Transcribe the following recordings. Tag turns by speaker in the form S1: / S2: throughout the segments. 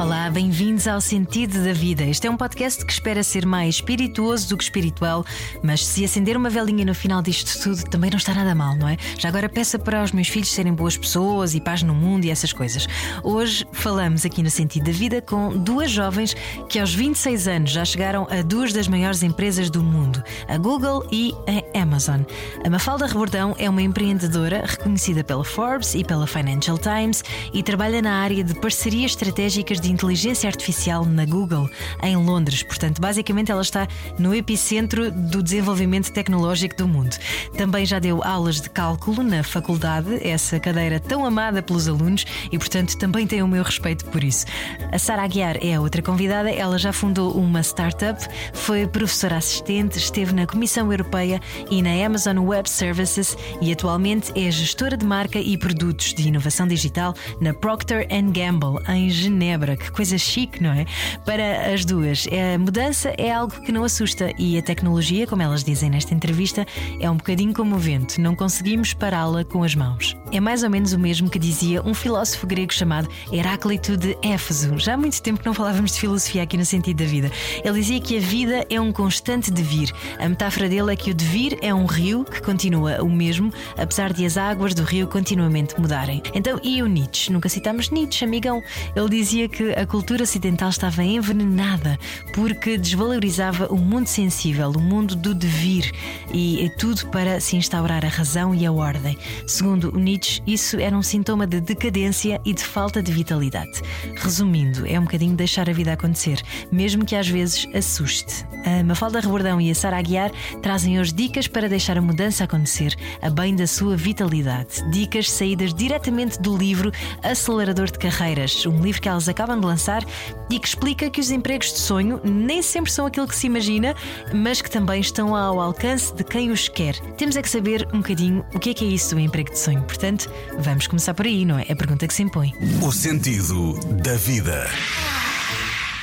S1: Olá, bem-vindos ao Sentido da Vida. Este é um podcast que espera ser mais espirituoso do que espiritual, mas se acender uma velinha no final disto tudo também não está nada mal, não é? Já agora peça para os meus filhos serem boas pessoas e paz no mundo e essas coisas. Hoje falamos aqui no Sentido da Vida com duas jovens que aos 26 anos já chegaram a duas das maiores empresas do mundo, a Google e a Amazon. A Mafalda Rebordão é uma empreendedora reconhecida pela Forbes e pela Financial Times e trabalha na área de parcerias estratégicas de inteligência artificial na Google, em Londres. Portanto, basicamente ela está no epicentro do desenvolvimento tecnológico do mundo. Também já deu aulas de cálculo na faculdade, essa cadeira tão amada pelos alunos, e portanto também tem o meu respeito por isso. A Sara Aguiar é a outra convidada, ela já fundou uma startup, foi professora assistente, esteve na Comissão Europeia e na Amazon Web Services e atualmente é gestora de marca e produtos de inovação digital na Procter Gamble, em Genebra que coisa chique, não é? Para as duas, a mudança é algo que não assusta e a tecnologia, como elas dizem nesta entrevista, é um bocadinho como o vento, não conseguimos pará-la com as mãos. É mais ou menos o mesmo que dizia um filósofo grego chamado Heráclito de Éfeso. Já há muito tempo que não falávamos de filosofia aqui no sentido da vida. Ele dizia que a vida é um constante devir. A metáfora dele é que o devir é um rio que continua o mesmo, apesar de as águas do rio continuamente mudarem. Então, e o Nietzsche? Nunca citamos Nietzsche, amigão. Ele dizia que a cultura ocidental estava envenenada porque desvalorizava o mundo sensível, o mundo do devir e tudo para se instaurar a razão e a ordem. Segundo Nietzsche, isso era um sintoma de decadência e de falta de vitalidade. Resumindo, é um bocadinho deixar a vida acontecer, mesmo que às vezes assuste. A Mafalda Rebordão e a Sara Aguiar trazem hoje dicas para deixar a mudança acontecer, a bem da sua vitalidade. Dicas saídas diretamente do livro Acelerador de Carreiras, um livro que elas acabam de lançar e que explica que os empregos de sonho nem sempre são aquilo que se imagina, mas que também estão ao alcance de quem os quer. Temos é que saber um bocadinho o que é que é isso do emprego de sonho. Portanto, vamos começar por aí, não é? É a pergunta que se impõe.
S2: O sentido da vida.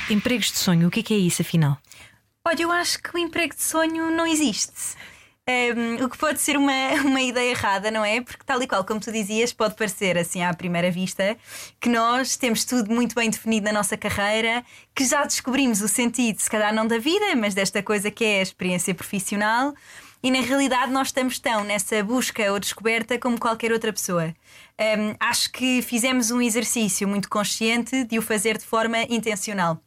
S1: Empregos de sonho, o que é que é isso afinal?
S3: Olha, eu acho que o emprego de sonho não existe. Um, o que pode ser uma, uma ideia errada, não é? Porque, tal e qual como tu dizias, pode parecer assim à primeira vista que nós temos tudo muito bem definido na nossa carreira, que já descobrimos o sentido, se calhar não da vida, mas desta coisa que é a experiência profissional. E na realidade nós estamos tão nessa busca ou descoberta como qualquer outra pessoa. Um, acho que fizemos um exercício muito consciente de o fazer de forma intencional.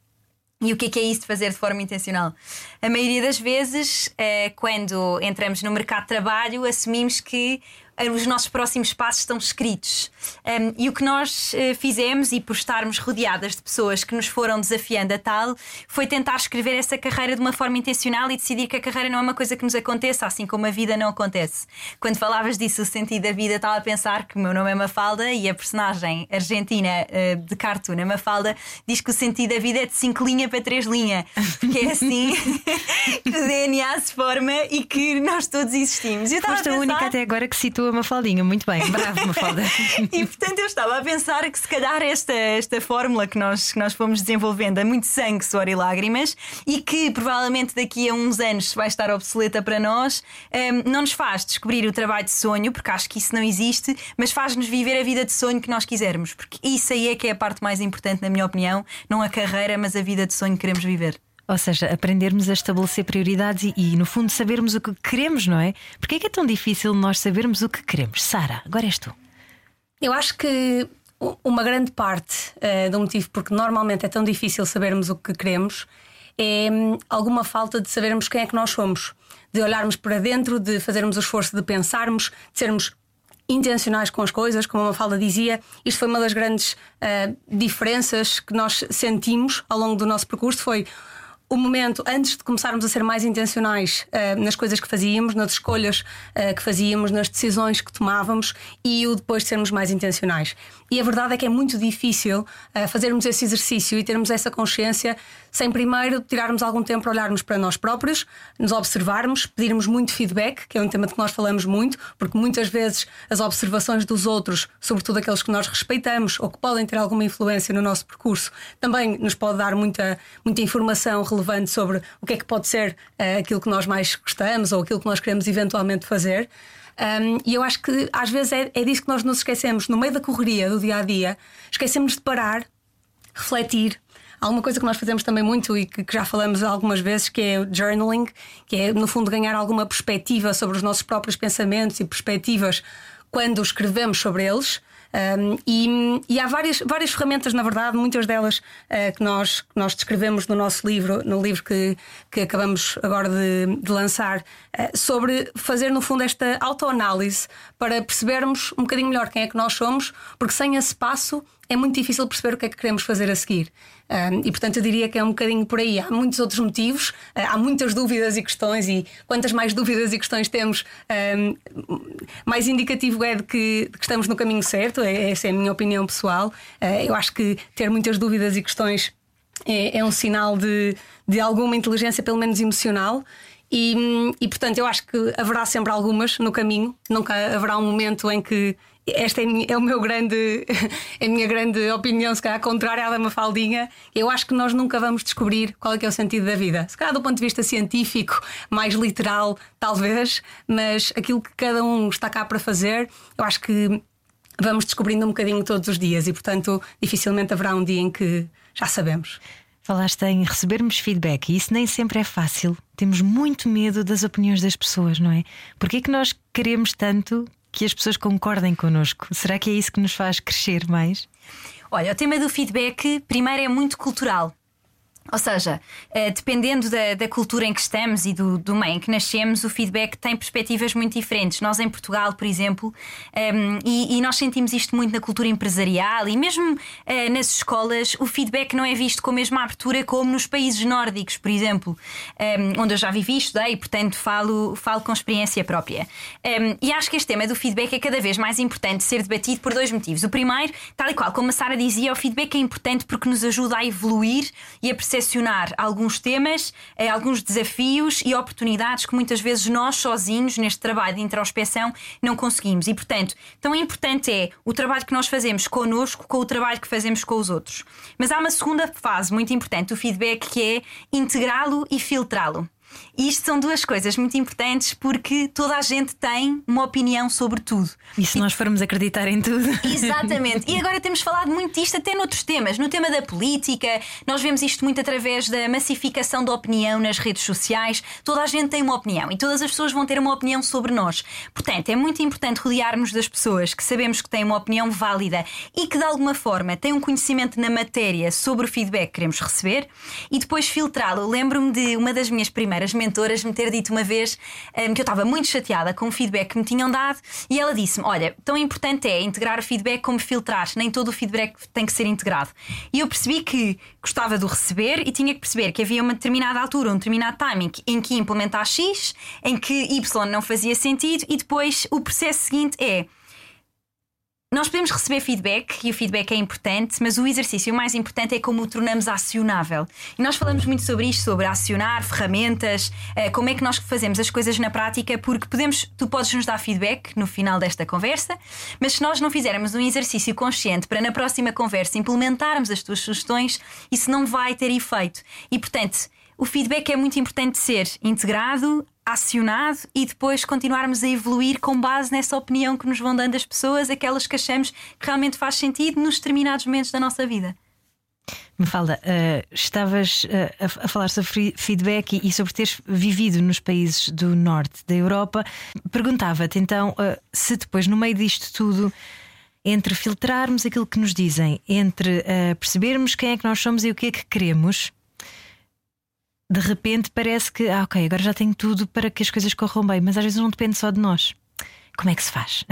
S3: E o que é, que é isso de fazer de forma intencional? A maioria das vezes, eh, quando entramos no mercado de trabalho, assumimos que os nossos próximos passos estão escritos. Um, e o que nós uh, fizemos, e por estarmos rodeadas de pessoas que nos foram desafiando a tal, foi tentar escrever essa carreira de uma forma intencional e decidir que a carreira não é uma coisa que nos aconteça, assim como a vida não acontece. Quando falavas disso, o sentido da vida, estava a pensar que o meu nome é Mafalda e a personagem argentina uh, de cartoon, a Mafalda, diz que o sentido da vida é de 5 linhas para 3 linhas, porque é assim que o DNA se forma e que nós todos existimos.
S1: Eu Foste a, pensar... a única até agora que citou uma Mafaldinha, muito bem, bravo, Mafalda.
S3: e portanto eu estava a pensar que se calhar esta, esta fórmula que nós, que nós fomos desenvolvendo é muito sangue, suor e lágrimas e que provavelmente daqui a uns anos vai estar obsoleta para nós, um, não nos faz descobrir o trabalho de sonho, porque acho que isso não existe, mas faz-nos viver a vida de sonho que nós quisermos, porque isso aí é que é a parte mais importante, na minha opinião, não a carreira, mas a vida de sonho que queremos viver.
S1: Ou seja, aprendermos a estabelecer prioridades e, e, no fundo, sabermos o que queremos, não é? Porque é que é tão difícil nós sabermos o que queremos? Sara, agora és tu.
S4: Eu acho que uma grande parte uh, do motivo porque normalmente é tão difícil sabermos o que queremos é um, alguma falta de sabermos quem é que nós somos, de olharmos para dentro, de fazermos o esforço de pensarmos, de sermos intencionais com as coisas, como a Mafalda dizia. Isto foi uma das grandes uh, diferenças que nós sentimos ao longo do nosso percurso. Foi o momento antes de começarmos a ser mais intencionais uh, nas coisas que fazíamos, nas escolhas uh, que fazíamos, nas decisões que tomávamos e o depois de sermos mais intencionais. E a verdade é que é muito difícil uh, fazermos esse exercício e termos essa consciência sem primeiro tirarmos algum tempo para olharmos para nós próprios, nos observarmos, pedirmos muito feedback, que é um tema de que nós falamos muito, porque muitas vezes as observações dos outros, sobretudo aqueles que nós respeitamos ou que podem ter alguma influência no nosso percurso, também nos pode dar muita, muita informação relevante sobre o que é que pode ser uh, aquilo que nós mais gostamos ou aquilo que nós queremos eventualmente fazer. Um, e eu acho que às vezes é, é disso que nós nos esquecemos. No meio da correria do dia a dia, esquecemos de parar, refletir, Há uma coisa que nós fazemos também muito e que, que, já falamos algumas vezes, que é o journaling, que é, no fundo, ganhar alguma perspectiva sobre os nossos próprios pensamentos e perspectivas quando escrevemos sobre eles. Um, e, e, há várias, várias ferramentas, na verdade, muitas delas uh, que, nós, nós descrevemos no nosso livro, no livro que, que acabamos agora de, de lançar, uh, sobre fazer, no fundo, esta autoanálise para percebermos um bocadinho melhor quem é que nós somos, porque sem esse passo é muito difícil perceber o que é que queremos fazer a seguir. E portanto eu diria que é um bocadinho por aí. Há muitos outros motivos, uh, há muitas dúvidas e questões, e quantas mais dúvidas e questões temos, mais indicativo é de que, estamos no caminho certo. É, essa é a minha opinião pessoal. Uh, eu acho que ter muitas dúvidas e questões é, é um sinal de, de alguma inteligência, pelo menos emocional. E, e, portanto, eu acho que haverá sempre algumas no caminho, nunca haverá um momento em que esta é, é, o meu grande, a minha grande opinião, se calhar contrária à da Mafaldinha. Eu acho que nós nunca vamos descobrir qual é, que é o sentido da vida. Se calhar do ponto de vista científico, mais literal, talvez, mas aquilo que cada um está cá para fazer, eu acho que vamos descobrindo um bocadinho todos os dias e, portanto, dificilmente haverá um dia em que já sabemos.
S1: Falaste em recebermos feedback e isso nem sempre é fácil. Temos muito medo das opiniões das pessoas, não é? Porquê é que nós queremos tanto que as pessoas concordem connosco. Será que é isso que nos faz crescer mais?
S3: Olha, o tema do feedback, primeiro, é muito cultural. Ou seja, eh, dependendo da, da, cultura em que estamos e do, do, meio em que nascemos, o feedback tem perspectivas muito diferentes. Nós, em Portugal, por exemplo, um, ehm, e, e, nós sentimos isto muito na cultura empresarial e mesmo uh, nas escolas, o feedback não é visto com a mesma abertura como nos países nórdicos, por exemplo, um, ehm, onde eu já vivi, estudei portanto, falo, falo com experiência própria. Um, ehm, e acho que este tema do feedback é cada vez mais importante ser debatido por dois motivos. O primeiro, tal e qual como a Sara dizia, o feedback é importante porque nos ajuda a evoluir e a perceber percepcionar alguns temas, eh, alguns desafios e oportunidades que muitas vezes nós sozinhos, neste trabalho de introspeção, não conseguimos. E, portanto, tão importante é o trabalho que nós fazemos connosco com o trabalho que fazemos com os outros. Mas há uma segunda fase muito importante do feedback que é integrá-lo e filtrá-lo. Isto são duas coisas muito importantes porque toda a gente tem uma opinião sobre tudo.
S1: E se nós formos acreditar em tudo?
S3: Exatamente. E agora temos falado muito disto até noutros temas. No tema da política, nós vemos isto muito através da massificação da opinião nas redes sociais. Toda a gente tem uma opinião e todas as pessoas vão ter uma opinião sobre nós. Portanto, é muito importante rodearmos das pessoas que sabemos que têm uma opinião válida e que de alguma forma têm um conhecimento na matéria sobre o feedback que queremos receber e depois filtrá-lo. Lembro-me de uma das minhas primeiras primeiras mentoras me ter dito uma vez um, ehm, que eu estava muito chateada com o feedback que me tinham dado e ela disse-me: Olha, tão importante é integrar o feedback como filtrar, nem todo o feedback tem que ser integrado. E eu percebi que gostava do receber e tinha que perceber que havia uma determinada altura, um determinado timing em que implementar X, em que Y não fazia sentido e depois o processo seguinte é nós podemos receber feedback e o feedback é importante, mas o exercício mais importante é como o tornamos acionável. E nós falamos muito sobre isto, sobre acionar ferramentas, eh, como é que nós fazemos as coisas na prática, porque podemos, tu podes nos dar feedback no final desta conversa, mas se nós não fizermos um exercício consciente para na próxima conversa implementarmos as tuas sugestões, isso não vai ter efeito. E portanto, o feedback é muito importante ser integrado, acionado e depois continuarmos a evoluir com base nessa opinião que nos vão dando as pessoas, aquelas que achamos que realmente faz sentido nos determinados momentos da nossa vida.
S1: Me fala, uh, estavas uh, a, a, falar sobre feedback e, e, sobre teres vivido nos países do norte da Europa. Perguntava-te então uh, se depois, no meio disto tudo, entre filtrarmos aquilo que nos dizem, entre percebermos quem é que nós somos e o que é que queremos, de repente parece que, ah, ok, agora já tenho tudo para que as coisas corram bem, mas às vezes não depende só de nós. Como é que se faz?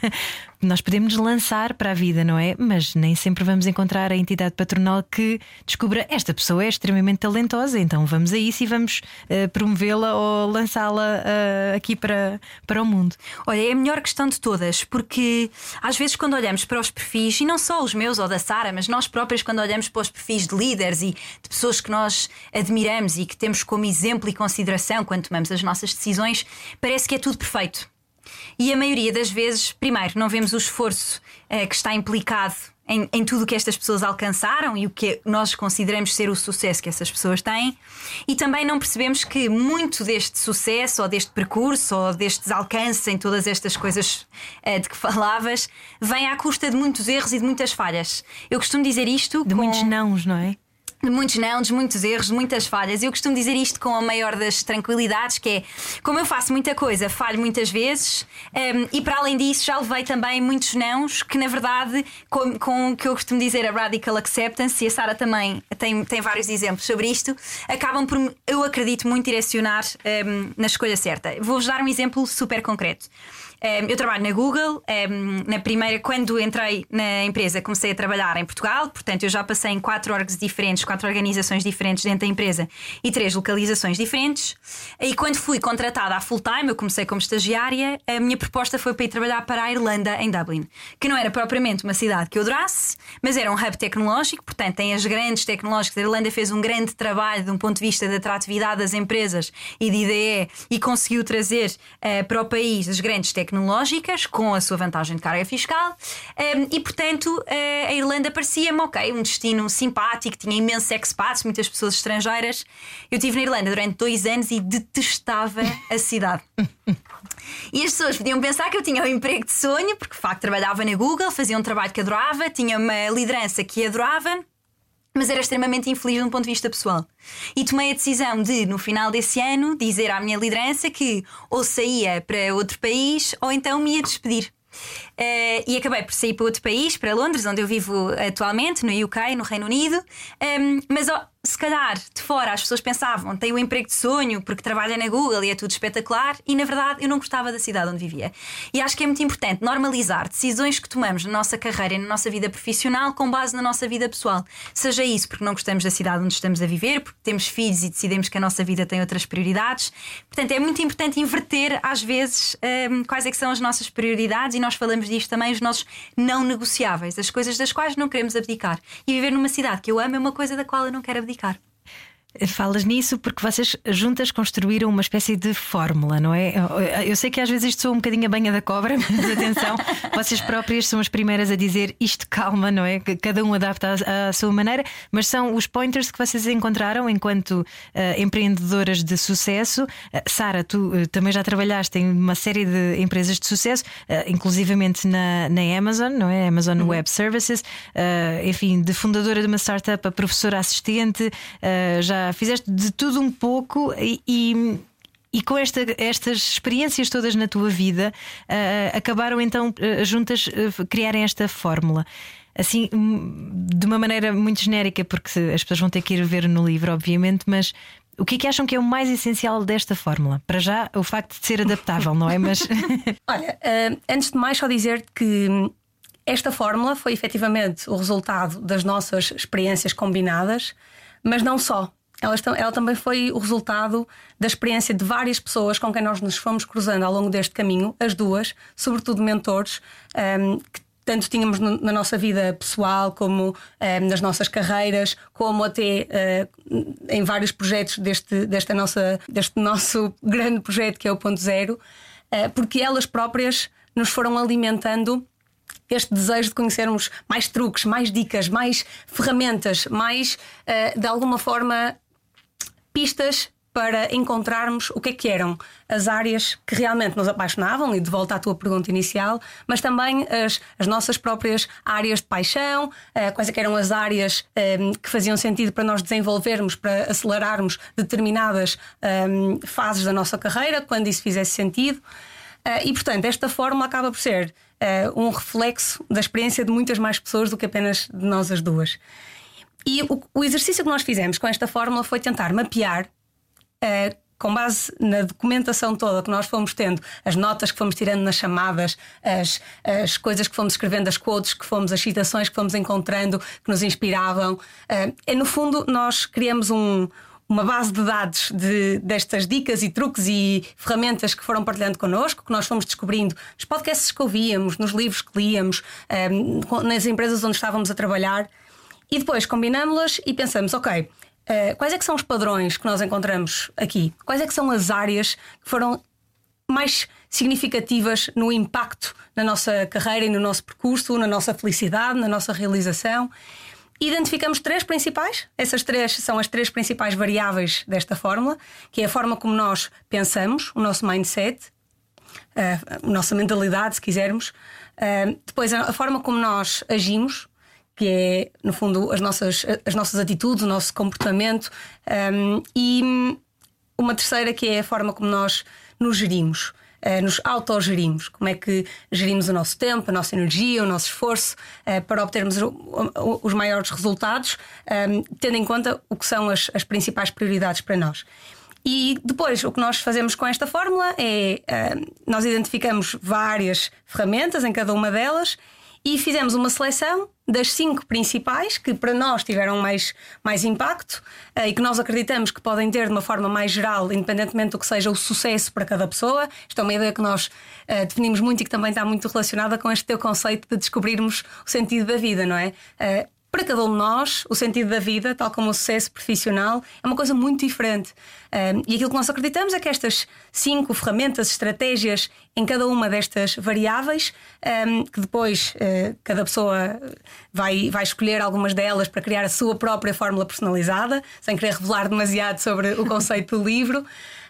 S1: Nós podemos lançar para a vida, não é? Mas nem sempre vamos encontrar a entidade patronal que descubra esta pessoa é extremamente talentosa, então vamos a isso e vamos uh, promovê-la ou lançá-la uh, aqui para, para o mundo.
S3: Olha, é a melhor questão de todas, porque às vezes quando olhamos para os perfis, e não só os meus ou da Sara, mas nós próprios, quando olhamos para os perfis de líderes e de pessoas que nós admiramos e que temos como exemplo e consideração quando tomamos as nossas decisões, parece que é tudo perfeito. E a maioria das vezes, primeiro, não vemos o esforço uh, que está implicado em, em tudo o que estas pessoas alcançaram e o que nós consideramos ser o sucesso que essas pessoas têm, e também não percebemos que muito deste sucesso, ou deste percurso, ou destes alcances em todas estas coisas uh, de que falavas, vem à custa de muitos erros e de muitas falhas. Eu costumo dizer isto.
S1: De
S3: com...
S1: muitos nãos, não é?
S3: Muitos não, de muitos erros, de muitas falhas. Eu costumo dizer isto com a maior das tranquilidades, que é como eu faço muita coisa, falho muitas vezes, um, e para além disso já levei também muitos nãos, que na verdade, com, com o que eu costumo dizer a radical acceptance, e a Sara também tem, tem vários exemplos sobre isto, acabam por, eu acredito, muito direcionar um, na escolha certa. Vou-vos dar um exemplo super concreto. Eu trabalho na Google. Na primeira, quando entrei na empresa, comecei a trabalhar em Portugal. Portanto, eu já passei em quatro orgs diferentes, quatro organizações diferentes dentro da empresa e três localizações diferentes. E quando fui contratada a full time, eu comecei como estagiária. A minha proposta foi para ir trabalhar para a Irlanda, em Dublin, que não era propriamente uma cidade que eu adorasse, mas era um hub tecnológico. Portanto, tem as grandes tecnológicas. A Irlanda fez um grande trabalho de um ponto de vista da atratividade das empresas e de IDE e conseguiu trazer uh, para o país as grandes tecnologias tecnológicas, com a sua vantagem de carga fiscal, ehm, e portanto eh, a Irlanda parecia-me, ok, um destino simpático, tinha imensos expats, muitas pessoas estrangeiras. Eu estive na Irlanda durante dois anos e detestava a cidade. E as pessoas podiam pensar que eu tinha um emprego de sonho, porque de facto trabalhava na Google, fazia um trabalho que adorava, tinha uma liderança que adorava mas era extremamente infeliz de um ponto de vista pessoal. E tomei a decisão de, no final desse ano, dizer à minha liderança que ou saía para outro país ou então me ia despedir. Uh, e acabei por sair para outro país, para Londres, onde eu vivo atualmente, no UK, no Reino Unido. Um, ehm, mas oh, se calhar de fora as pessoas pensavam tem um emprego de sonho porque trabalha na Google e é tudo espetacular, e na verdade eu não gostava da cidade onde vivia. E acho que é muito importante normalizar decisões que tomamos na nossa carreira e na nossa vida profissional com base na nossa vida pessoal. Seja isso porque não gostamos da cidade onde estamos a viver, porque temos filhos e decidimos que a nossa vida tem outras prioridades. Portanto, é muito importante inverter às vezes um, ehm, quais é que são as nossas prioridades e nós falamos falamos disto também, os nossos não negociáveis, as coisas das quais não queremos abdicar. E viver numa cidade que eu amo é uma coisa da qual eu não quero abdicar.
S1: Falas nisso porque vocês juntas construíram uma espécie de fórmula, não é? Eu sei que às vezes isto sou um bocadinho a banha da cobra, mas atenção, vocês próprias são as primeiras a dizer isto calma, não é? Que cada um adapta à, sua maneira, mas são os pointers que vocês encontraram enquanto uh, empreendedoras de sucesso. Uh, Sara, tu uh, também já trabalhaste em uma série de empresas de sucesso, inclusivamente na, na Amazon, não é? Amazon uhum. Web Services, enfim, de fundadora de uma startup a professora assistente, já fizeste de tudo um pouco e, e e com esta, estas experiências todas na tua vida, uh, acabaram então uh, juntas uh, criarem esta fórmula. Assim, hum, de uma maneira muito genérica, porque as pessoas vão ter que ir ver no livro, obviamente, mas o que é que acham que é o mais essencial desta fórmula? Para já, o facto de ser adaptável, não é? Mas.
S4: Olha, antes de mais, só dizer que esta fórmula foi efetivamente o resultado das nossas experiências combinadas, mas não só ela, ela também foi o resultado da experiência de várias pessoas com quem nós nos fomos cruzando ao longo deste caminho, as duas, sobretudo mentores, um, que tanto tínhamos no, na nossa vida pessoal, como um, nas nossas carreiras, como até uh, em vários projetos deste, desta nossa, deste nosso grande projeto que é o Ponto Zero, uh, porque elas próprias nos foram alimentando este desejo de conhecermos mais truques, mais dicas, mais ferramentas, mais uh, de alguma forma pistas para encontrarmos o que é que eram as áreas que realmente nos apaixonavam, e de volta à tua pergunta inicial, mas também as, as nossas próprias áreas de paixão, uh, quais é eram as áreas um, ehm, que faziam sentido para nós desenvolvermos, para acelerarmos determinadas um, ehm, fases da nossa carreira, quando isso fizesse sentido. Uh, e, portanto, esta fórmula acaba por ser uh, um reflexo da experiência de muitas mais pessoas do que apenas de nós as duas. E o, o exercício que nós fizemos com esta fórmula foi tentar mapear uh, com base na documentação toda que nós fomos tendo, as notas que fomos tirando nas chamadas, as, as coisas que fomos escrevendo, as quotes que fomos, as citações que fomos encontrando, que nos inspiravam, uh, é no fundo nós criamos um uma base de dados de, destas dicas e truques e ferramentas que foram partilhando connosco, que nós fomos descobrindo nos podcasts que ouvíamos, nos livros que líamos, um, nas empresas onde estávamos a trabalhar. E depois combinámos-las e pensamos, ok, uh, quais é que são os padrões que nós encontramos aqui? Quais é que são as áreas que foram mais significativas no impacto na nossa carreira e no nosso percurso, na nossa felicidade, na nossa realização? Identificamos três principais, essas três são as três principais variáveis desta fórmula, que é a forma como nós pensamos, o nosso mindset, a nossa mentalidade, se quisermos, depois a forma como nós agimos, que é, no fundo, as nossas, as nossas atitudes, o nosso comportamento, e uma terceira que é a forma como nós nos gerimos. Eh, nos autogerimos, como é que gerimos o nosso tempo, a nossa energia, o nosso esforço eh, para obtermos os maiores resultados, ehm, tendo em conta o que são as, as principais prioridades para nós. E depois o que nós fazemos com esta fórmula é ehm, nós identificamos várias ferramentas em cada uma delas e fizemos uma seleção das cinco principais que para nós tiveram mais, mais impacto uh, e que nós acreditamos que podem ter de uma forma mais geral, independentemente do que seja o sucesso para cada pessoa. Isto é uma ideia que nós uh, definimos muito e que também está muito relacionada com este teu conceito de descobrirmos o sentido da vida, não é? Uh, para cada um de nós, o sentido da vida, tal como o sucesso profissional, é uma coisa muito diferente. Um, e aquilo que nós acreditamos é que estas cinco ferramentas, estratégias em cada uma destas variáveis, um, que depois uh, cada pessoa vai, vai escolher algumas delas para criar a sua própria fórmula personalizada, sem querer revelar demasiado sobre o conceito do livro.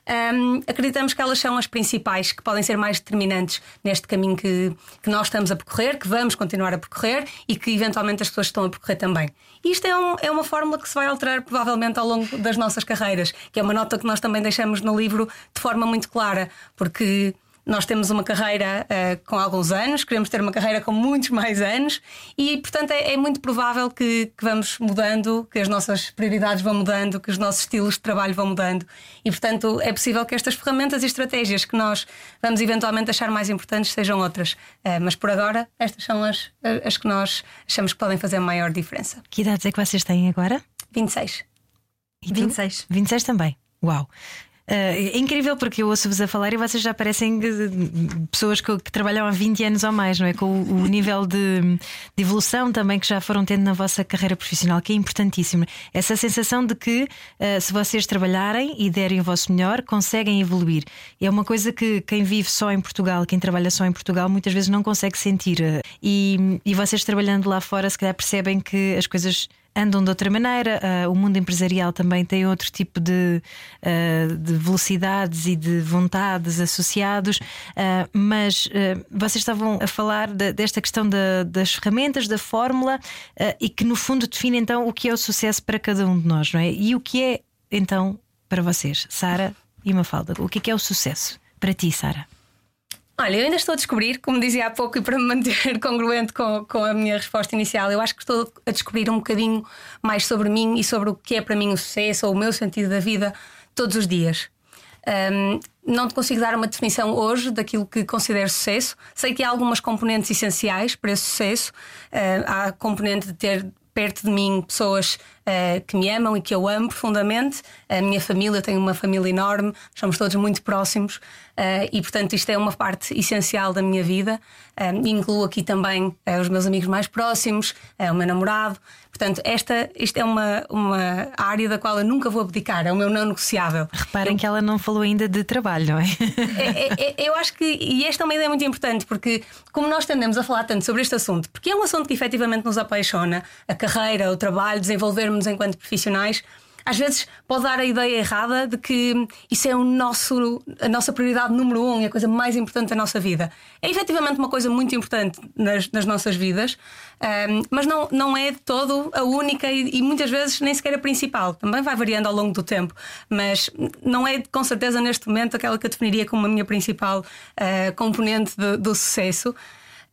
S4: Um, acreditamos que elas são as principais que podem ser mais determinantes neste caminho que, que nós estamos a percorrer, que vamos continuar a percorrer e que eventualmente as pessoas estão a percorrer também. E isto é, um, é uma fórmula que se vai alterar provavelmente ao longo das nossas carreiras, que é uma nota que nós também deixamos no livro de forma muito clara, porque nós temos uma carreira uh, com alguns anos, queremos ter uma carreira com muitos mais anos e, portanto, é, é muito provável que, que, vamos mudando, que as nossas prioridades vão mudando, que os nossos estilos de trabalho vão mudando e, portanto, é possível que estas ferramentas e estratégias que nós vamos eventualmente achar mais importantes sejam outras. Uh, mas por agora, estas são as, as que nós achamos que podem fazer a maior diferença.
S1: Que idades é que vocês têm agora?
S4: 26.
S1: E 26. 26 também. Uau! Uh, é incrível porque eu ouço-vos a falar e vocês já parecem pessoas que, que, trabalham há 20 anos ou mais, não é? Com o, o nível de, de, evolução também que já foram tendo na vossa carreira profissional, que é importantíssimo. Essa sensação de que uh, se vocês trabalharem e derem o vosso melhor, conseguem evoluir. É uma coisa que quem vive só em Portugal, quem trabalha só em Portugal, muitas vezes não consegue sentir. E, e vocês trabalhando lá fora, se calhar percebem que as coisas andam de outra maneira. Uh, o mundo empresarial também tem outro tipo de, uh, de velocidades e de vontades associados. Uh, mas vocês estavam a falar de, desta questão da, das ferramentas, da fórmula e que no fundo define então o que é o sucesso para cada um de nós, não é? E o que é então para vocês, Sara e Mafalda? O que é, que é o sucesso para ti, Sara?
S4: Olha, eu ainda estou a descobrir, como dizia há pouco, e para me manter congruente com, com a minha resposta inicial, eu acho que estou a descobrir um bocadinho mais sobre mim e sobre o que é para mim o sucesso ou o meu sentido da vida todos os dias. Um, não te consigo dar uma definição hoje daquilo que considero sucesso. Sei que há algumas componentes essenciais para esse sucesso. Uh, há a componente de ter perto de mim pessoas uh, que me amam e que eu amo profundamente. A minha família, eu tenho uma família enorme, somos todos muito próximos uh, e, portanto, isto é uma parte essencial da minha vida. Uh, incluo aqui também os meus amigos mais próximos, o meu namorado. Portanto, esta, isto é uma, uma área da qual eu nunca vou abdicar, é o meu não negociável.
S1: Reparem eu... que ela não falou ainda de trabalho, não é?
S4: é, é, é eu acho que, e esta é uma ideia muito importante, porque como nós tendemos a falar tanto sobre este assunto, porque é um assunto que efetivamente nos apaixona, a carreira, o trabalho, desenvolver desenvolvermos enquanto profissionais, às vezes pode dar a ideia errada de que isso é o nosso, a nossa prioridade número um e a coisa mais importante da nossa vida. É efetivamente uma coisa muito importante nas, nas nossas vidas, um, mas não, não é de todo a única e, e, muitas vezes nem sequer a principal. Também vai variando ao longo do tempo, mas não é com certeza neste momento aquela que eu definiria como a minha principal uh, componente de, do sucesso.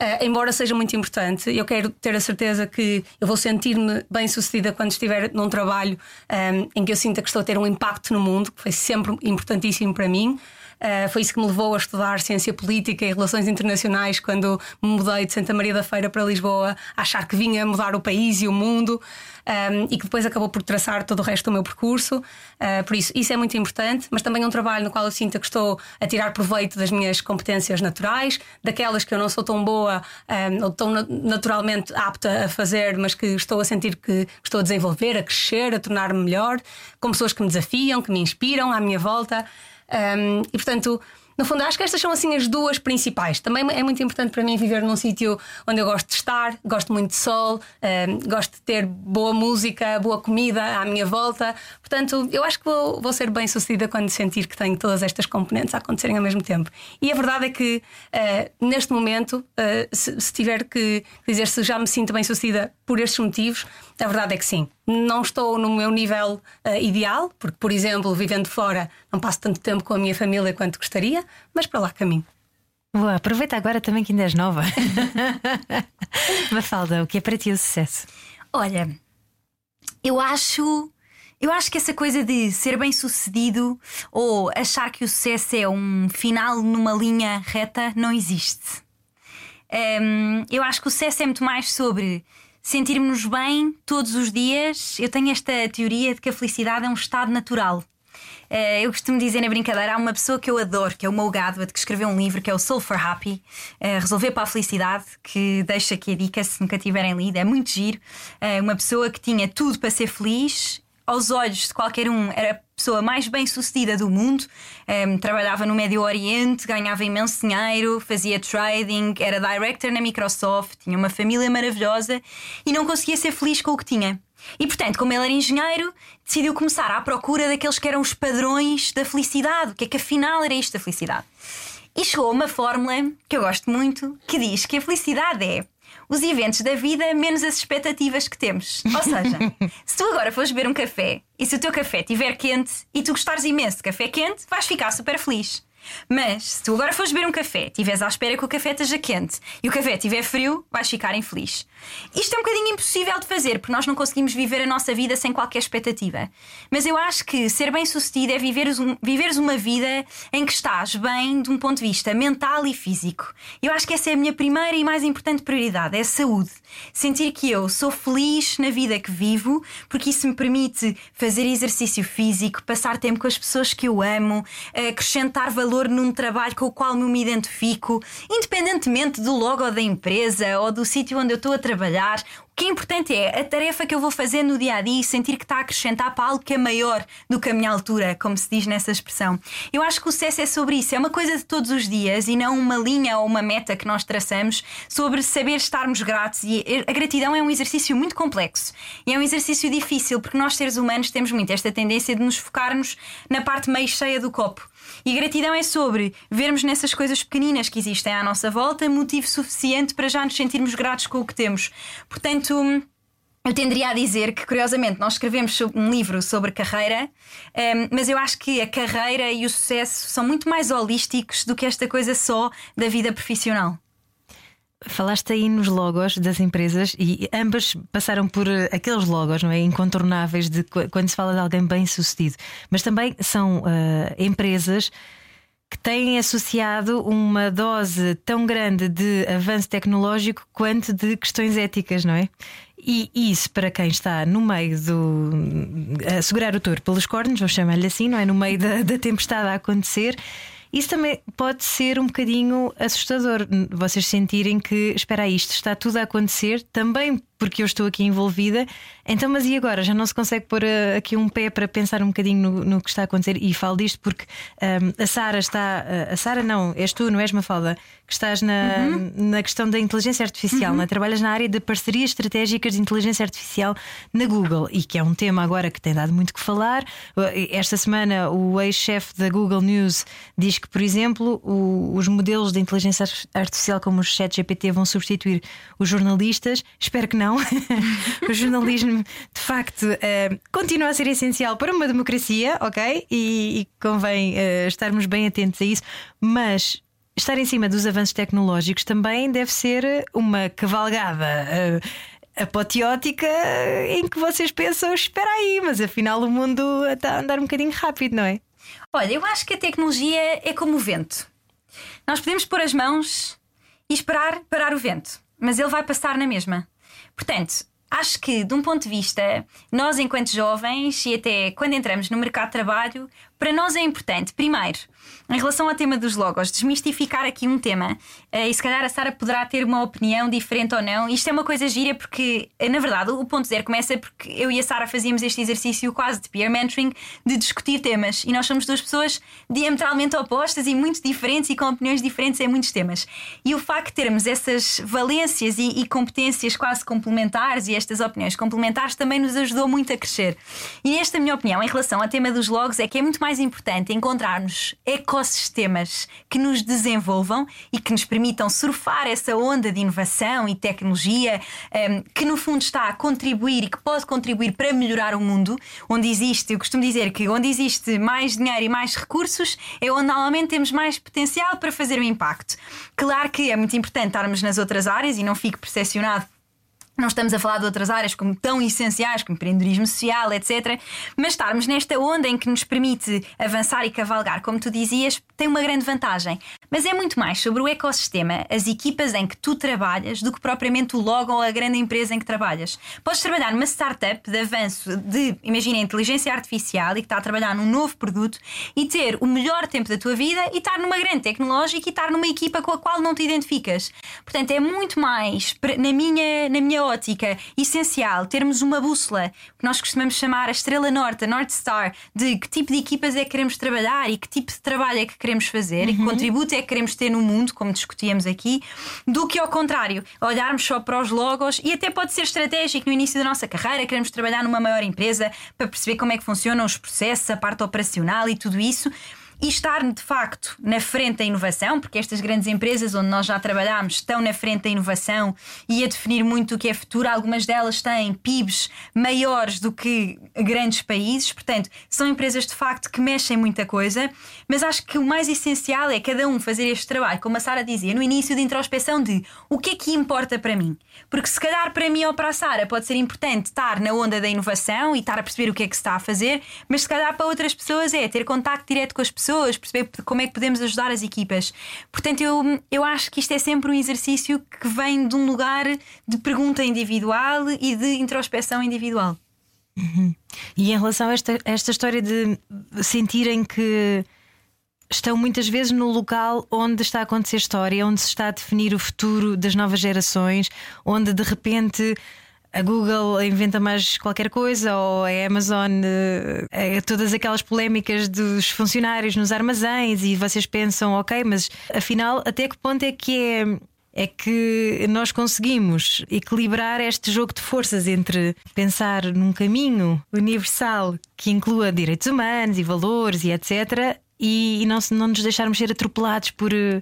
S4: Uh, embora seja muito importante, eu quero ter a certeza que eu vou sentir-me bem sucedida quando estiver num trabalho um, em que eu sinta que estou a ter um impacto no mundo, que foi sempre importantíssimo para mim. Uh, foi isso que me levou a estudar ciência política e relações internacionais quando me mudei de Santa Maria da Feira para Lisboa, achar que vinha mudar o país e o mundo um, e que depois acabou por traçar todo o resto do meu percurso. Uh, por isso, isso é muito importante, mas também é um trabalho no qual eu sinto que estou a tirar proveito das minhas competências naturais, daquelas que eu não sou tão boa um, ou tão naturalmente apta a fazer, mas que estou a sentir que estou a desenvolver, a crescer, a tornar-me melhor, com pessoas que me desafiam, que me inspiram à minha volta. Um, e portanto, no fundo, acho que estas são assim as duas principais. Também é muito importante para mim viver num sítio onde eu gosto de estar, gosto muito de sol, um, gosto de ter boa música, boa comida à minha volta. Portanto, eu acho que vou, vou, ser bem sucedida quando sentir que tenho todas estas componentes a acontecerem ao mesmo tempo. E a verdade é que uh, neste momento, uh, se, se tiver que dizer se já me sinto bem sucedida por estes motivos, a verdade é que sim. Não estou no meu nível uh, ideal, porque, por exemplo, vivendo fora, não passo tanto tempo com a minha família quanto gostaria, mas para lá caminho.
S1: Boa, aproveita agora também que ainda és nova. Mafalda, o que é para ti o sucesso?
S3: Olha, eu acho. Eu acho que essa coisa de ser bem sucedido ou achar que o sucesso é um final numa linha reta não existe. Um, ehm, eu acho que o sucesso é muito mais sobre sentirmos bem todos os dias. Eu tenho esta teoria de que a felicidade é um estado natural. Uh, eu costumo dizer na brincadeira, há uma pessoa que eu adoro, que é o Mo Gadwat, que escreveu um livro que é o Soul for Happy, uh, Resolver para a Felicidade, que deixa aqui a dica se nunca tiverem lido, é muito giro. Uh, uma pessoa que tinha tudo para ser feliz, aos olhos de qualquer um, era a pessoa mais bem sucedida do mundo. Um, ehm, trabalhava no Médio Oriente, ganhava imenso dinheiro, fazia trading, era director na Microsoft, tinha uma família maravilhosa e não conseguia ser feliz com o que tinha. E portanto, como ele era engenheiro, decidiu começar à procura daqueles que eram os padrões da felicidade. O que é que afinal era isto da felicidade? E chegou a uma fórmula que eu gosto muito, que diz que a felicidade é os eventos da vida menos as expectativas que temos. Ou seja, se tu agora fores beber um café e se o teu café estiver quente e tu gostares imenso de café quente, vais ficar super feliz. Mas se tu agora fores beber um café, estiveres à espera que o café esteja quente e o café estiver frio, vais ficar infeliz. Isto é um bocadinho impossível de fazer, porque nós não conseguimos viver a nossa vida sem qualquer expectativa. Mas eu acho que ser bem sucedido é viveres, um, viveres uma vida em que estás bem de um ponto de vista mental e físico. Eu acho que essa é a minha primeira e mais importante prioridade: é a saúde. Sentir que eu sou feliz na vida que vivo, porque isso me permite fazer exercício físico, passar tempo com as pessoas que eu amo, acrescentar valor num trabalho com o qual me identifico, independentemente do logo da empresa ou do sítio onde eu estou a trabalhar, que é importante é a tarefa que eu vou fazer no dia a dia e sentir que está a acrescentar para algo que é maior do que a minha altura, como se diz nessa expressão. Eu acho que o sucesso é sobre isso, é uma coisa de todos os dias e não uma linha ou uma meta que nós traçamos sobre saber estarmos gratos. E a gratidão é um exercício muito complexo e é um exercício difícil porque nós, seres humanos, temos muito esta tendência de nos focarmos na parte meio cheia do copo. E gratidão é sobre vermos nessas coisas pequeninas que existem à nossa volta motivo suficiente para já nos sentirmos gratos com o que temos. Portanto, eu tenderia a dizer que, curiosamente, nós escrevemos um livro sobre carreira, ehm, mas eu acho que a carreira e o sucesso são muito mais holísticos do que esta coisa só da vida profissional.
S1: Falaste aí nos logos das empresas e ambas passaram por eh, aqueles logos, não é? Incontornáveis de quando se fala de alguém bem sucedido. Mas também são uh, empresas que têm associado uma dose tão grande de avanço tecnológico quanto de questões éticas, não é? E isso, para quem está no meio do. a segurar o touro pelos cornos, vou chamar-lhe assim, não é? No meio da, da tempestade a acontecer. Isso também pode ser um bocadinho assustador, vocês sentirem que, espera aí, isto está tudo a acontecer também porque eu estou aqui envolvida. Então, mas e agora? Já não se consegue pôr uh, aqui um pé para pensar um bocadinho no, no que está a acontecer? E falo disto porque um, a Sara está. Uh, a Sara, não, és tu, não és Mafalda, que estás na, uhum. na questão da inteligência artificial, uhum. é? trabalhas na área de parcerias estratégicas de inteligência artificial na Google e que é um tema agora que tem dado muito que falar. Esta semana, o ex-chefe da Google News diz que, por exemplo, o, os modelos de inteligência artificial como o ChatGPT vão substituir os jornalistas. Espero que não o jornalismo, de facto, uh, continua a ser essencial para uma democracia, ok? E, e convém uh, estarmos bem atentos a isso, mas estar em cima dos avanços tecnológicos também deve ser uma cavalgada. Uh, apoteótica em que vocês pensam, espera aí, mas afinal o mundo está a andar um bocadinho rápido, não é?
S3: Olha, eu acho que a tecnologia é como o vento. Nós podemos pôr as mãos e esperar parar o vento, mas ele vai passar na mesma. Portanto, acho que, de um ponto de vista, nós, enquanto jovens e até quando entramos no mercado de trabalho, para nós é importante, primeiro, em relação ao tema dos logos, desmistificar aqui um tema. Uh, e se calhar a Sara poderá ter uma opinião diferente ou não. Isto é uma coisa gira porque, eh, na verdade, o ponto zero começa porque eu e a Sara fazíamos este exercício quase de peer mentoring de discutir temas. E nós somos duas pessoas diametralmente opostas e muito diferentes e com opiniões diferentes em muitos temas. E o facto de termos essas valências e, e competências quase complementares e estas opiniões complementares também nos ajudou muito a crescer. E esta minha opinião em relação ao tema dos logos é que é muito mais importante encontrarmos ecossistemas que nos desenvolvam e que nos permitam surfar essa onda de inovação e tecnologia um, que, no fundo, está a contribuir e que pode contribuir para melhorar o mundo, onde existe, eu costumo dizer que onde existe mais dinheiro e mais recursos é onde normalmente temos mais potencial para fazer um impacto. Claro que é muito importante estarmos nas outras áreas e não fique percepcionado não estamos a falar de outras áreas como tão essenciais como empreendedorismo social, etc. Mas estarmos nesta onda em que nos permite avançar e cavalgar, como tu dizias, tem uma grande vantagem. Mas é muito mais sobre o ecossistema, as equipas em que tu trabalhas, do que propriamente o logo ou a grande empresa em que trabalhas. Podes trabalhar numa startup de avanço de, imagina, inteligência artificial e que está a trabalhar num novo produto e ter o melhor tempo da tua vida e estar numa grande tecnológica e estar numa equipa com a qual não te identificas. Portanto, é muito mais, na minha, na minha ótica essencial termos uma bússola, que nós costumamos chamar a estrela norte, a North Star, de que tipo de equipas é que queremos trabalhar e que tipo de trabalho é que queremos fazer uhum. e que uhum. contributo é que queremos ter no mundo, como discutíamos aqui, do que ao contrário, olharmos só para os logos e até pode ser estratégico no início da nossa carreira, queremos trabalhar numa maior empresa para perceber como é que funcionam os processos, a parte operacional e tudo isso e estar de facto na frente da inovação, porque estas grandes empresas onde nós já trabalhamos estão na frente da inovação e a definir muito o que é futuro. Algumas delas têm PIBs maiores do que grandes países, portanto, são empresas de facto que mexem muita coisa, mas acho que o mais essencial é cada um fazer este trabalho, como a Sara dizia, no início de introspeção de o que é que importa para mim. Porque se calhar para mim ou para a Sara pode ser importante estar na onda da inovação e estar a perceber o que é que se está a fazer, mas se calhar para outras pessoas é ter contacto direto com as pessoas pessoas, perceber como é que podemos ajudar as equipas. Portanto, eu, eu acho que isto é sempre um exercício que vem de um lugar de pergunta individual e de introspeção individual.
S1: Uhum. E em relação a esta, a esta história de sentirem que estão muitas vezes no local onde está a acontecer história, onde se está a definir o futuro das novas gerações, onde de repente a Google inventa mais qualquer coisa ou a Amazon é, todas aquelas polémicas dos funcionários nos armazéns e vocês pensam, ok, mas afinal até que ponto é que é é que nós conseguimos equilibrar este jogo de forças entre pensar num caminho universal que inclua direitos humanos e valores e etc. e, e não, não nos deixarmos ser atropelados por uh,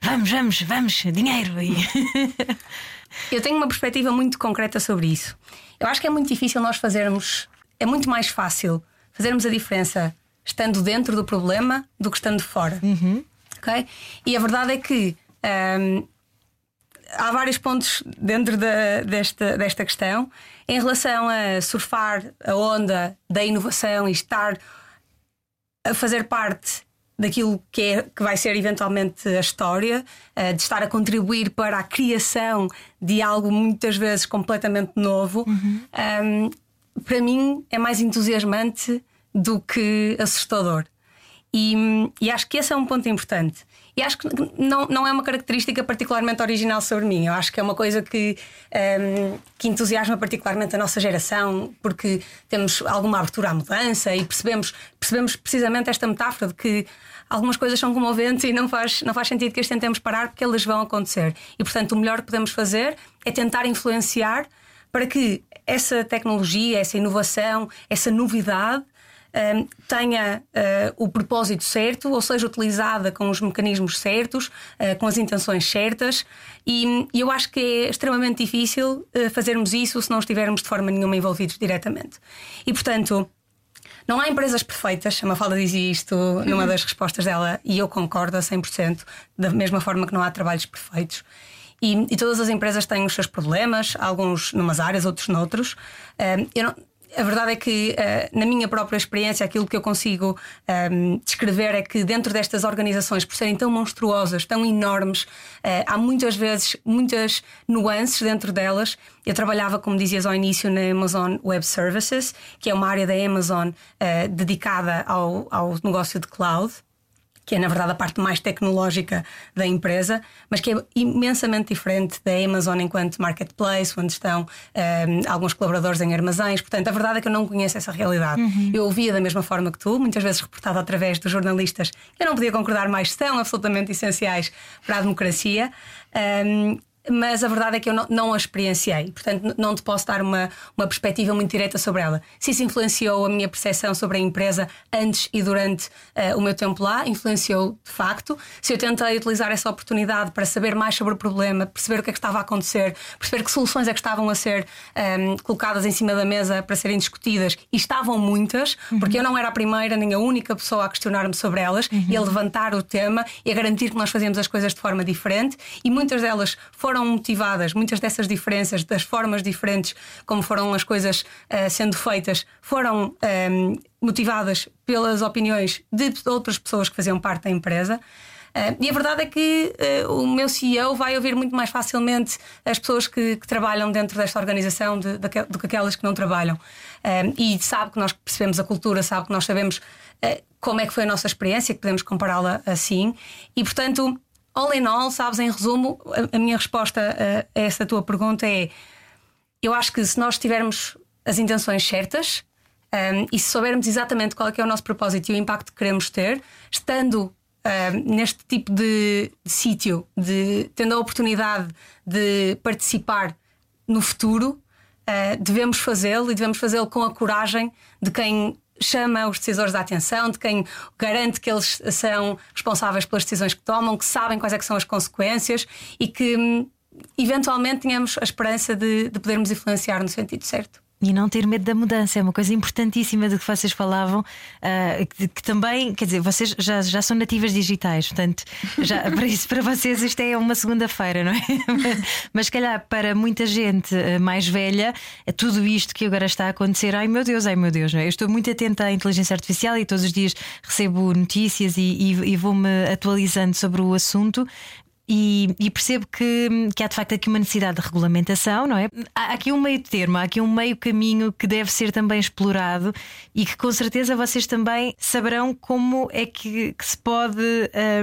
S1: vamos, vamos, vamos, dinheiro. E...
S4: Eu tenho uma perspectiva muito concreta sobre isso. Eu acho que é muito difícil nós fazermos. É muito mais fácil fazermos a diferença estando dentro do problema do que estando fora.
S1: Uhum.
S4: Okay? E a verdade é que um, há vários pontos dentro da, desta, desta questão em relação a surfar a onda da inovação e estar a fazer parte daquilo que, é, que vai ser eventualmente a história, uh, de estar a contribuir para a criação de algo muitas vezes completamente novo,
S1: uhum.
S4: um, para mim é mais entusiasmante do que assustador. E, e, acho que esse é um ponto importante. E acho que não, não é uma característica particularmente original sobre mim. Eu acho que é uma coisa que, um, que entusiasma particularmente a nossa geração, porque temos alguma abertura à mudança e percebemos, percebemos precisamente esta metáfora de que algumas coisas são como o vento e não faz, não faz sentido que as tentemos parar porque elas vão acontecer. E portanto, o melhor que podemos fazer é tentar influenciar para que essa tecnologia, essa inovação, essa novidade um, tenha uh, o propósito certo, ou seja, utilizada com os mecanismos certos, uh, com as intenções certas, e, e, eu acho que é extremamente difícil uh, fazermos isso se não estivermos de forma nenhuma envolvidos diretamente. E portanto. Não há empresas perfeitas, a Mafalda dizia isto numa das respostas dela e eu concordo a 100%, da mesma forma que não há trabalhos perfeitos. E, e todas as empresas têm os seus problemas, alguns numas áreas, outros noutros. Um, eu não, a verdade é que, uh, na minha própria experiência, aquilo que eu consigo um, ehm, descrever é que, dentro destas organizações, por serem tão monstruosas, tão enormes, uh, há muitas vezes muitas nuances dentro delas. Eu trabalhava, como dizias ao início, na Amazon Web Services, que é uma área da Amazon uh, dedicada ao, ao negócio de cloud que é na verdade a parte mais tecnológica da empresa, mas que é imensamente diferente da Amazon enquanto marketplace, onde estão um, ehm, alguns colaboradores em armazéns. Portanto, a verdade é que eu não conheço essa realidade. Uhum. Eu ouvia da mesma forma que tu, muitas vezes reportado através dos jornalistas. Eu não podia concordar mais, são absolutamente essenciais para a democracia. Um, ehm, mas a verdade é que eu não, não, a experienciei, portanto não te posso dar uma, uma perspectiva muito direta sobre ela. Se isso influenciou a minha percepção sobre a empresa antes e durante uh, o meu tempo lá, influenciou de facto. Se eu tentei utilizar essa oportunidade para saber mais sobre o problema, perceber o que é que estava a acontecer, perceber que soluções é que estavam a ser um, ehm, colocadas em cima da mesa para serem discutidas, e estavam muitas, uhum. porque eu não era a primeira nem a única pessoa a questionar-me sobre elas uhum. e a levantar o tema e a garantir que nós fazíamos as coisas de forma diferente, e muitas delas foram foram motivadas, muitas dessas diferenças, das formas diferentes como foram as coisas uh, sendo feitas, foram um, ehm, motivadas pelas opiniões de outras pessoas que faziam parte da empresa. Uh, e a verdade é que uh, o meu CEO vai ouvir muito mais facilmente as pessoas que, que trabalham dentro desta organização de, de, do que aquelas que não trabalham. Uh, e sabe que nós percebemos a cultura, sabe que nós sabemos como é que foi a nossa experiência, que podemos compará-la assim. E, portanto, all in all, sabes, em resumo, a, a minha resposta a, a essa tua pergunta é: eu acho que se nós tivermos as intenções certas um, e se soubermos exatamente qual é, é o nosso propósito e o impacto que queremos ter, estando um, neste tipo de, de sítio, de, tendo a oportunidade de participar no futuro, uh, devemos fazê-lo e devemos fazê-lo com a coragem de quem chama os decisores da atenção, de quem garante que eles são responsáveis pelas decisões que tomam, que sabem quais é que são as consequências e que hum, eventualmente tenhamos a esperança de, de podermos influenciar no sentido certo.
S1: E não ter medo da mudança é uma coisa importantíssima de que vocês falavam, uh, que, que, também, quer dizer, vocês já, já são nativas digitais, portanto, já, para isso para vocês isto é uma segunda-feira, não é? Mas, se calhar para muita gente ah, mais velha, é tudo isto que agora está a acontecer, ai meu Deus, ai meu Deus, não é? Eu estou muito atenta à inteligência artificial e todos os dias recebo notícias e, e, e vou-me atualizando sobre o assunto, e, e, percebo que, que há de facto aqui uma necessidade de regulamentação, não é? Há aqui um meio termo, há aqui um meio caminho que deve ser também explorado e que com certeza vocês também saberão como é que, que se pode